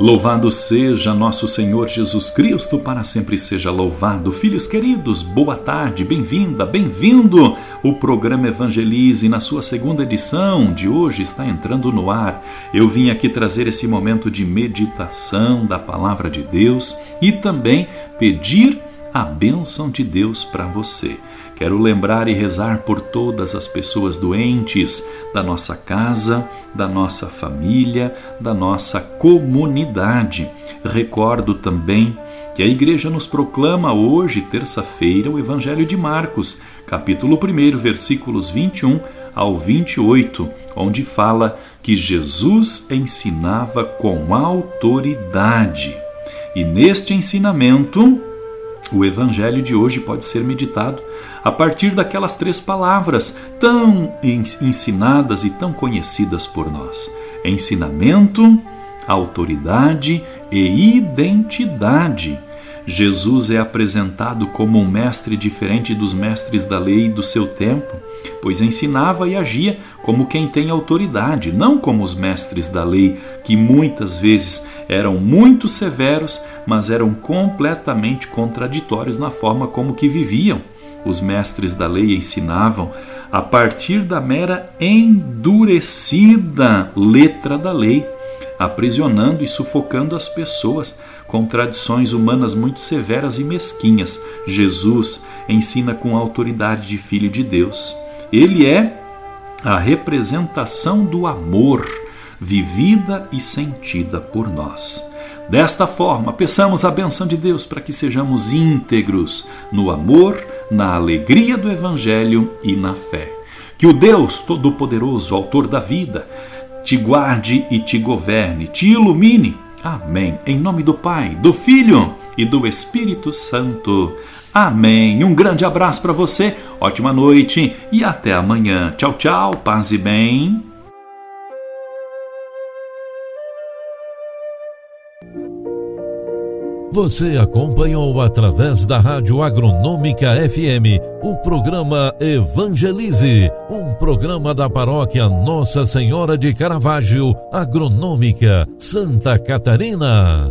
Louvado seja nosso Senhor Jesus Cristo, para sempre seja louvado. Filhos queridos, boa tarde, bem-vinda, bem-vindo. O programa Evangelize, na sua segunda edição de hoje, está entrando no ar. Eu vim aqui trazer esse momento de meditação da palavra de Deus e também pedir a bênção de Deus para você. Quero lembrar e rezar por todas as pessoas doentes da nossa casa, da nossa família, da nossa comunidade. Recordo também que a igreja nos proclama hoje, terça-feira, o Evangelho de Marcos, capítulo 1, versículos 21 ao 28, onde fala que Jesus ensinava com autoridade. E neste ensinamento, o evangelho de hoje pode ser meditado a partir daquelas três palavras tão ensinadas e tão conhecidas por nós: ensinamento, autoridade e identidade. Jesus é apresentado como um mestre diferente dos mestres da lei do seu tempo, pois ensinava e agia como quem tem autoridade, não como os mestres da lei, que muitas vezes eram muito severos, mas eram completamente contraditórios na forma como que viviam. Os mestres da lei ensinavam a partir da mera endurecida letra da lei aprisionando e sufocando as pessoas com tradições humanas muito severas e mesquinhas. Jesus ensina com autoridade de Filho de Deus. Ele é a representação do amor, vivida e sentida por nós. Desta forma, peçamos a benção de Deus para que sejamos íntegros no amor, na alegria do Evangelho e na fé. Que o Deus Todo-Poderoso, Autor da vida, te guarde e te governe, te ilumine. Amém. Em nome do Pai, do Filho e do Espírito Santo. Amém. Um grande abraço para você, ótima noite e até amanhã. Tchau, tchau, paz e bem. Você acompanhou através da Rádio Agronômica FM o programa Evangelize, um programa da paróquia Nossa Senhora de Caravaggio, Agronômica, Santa Catarina.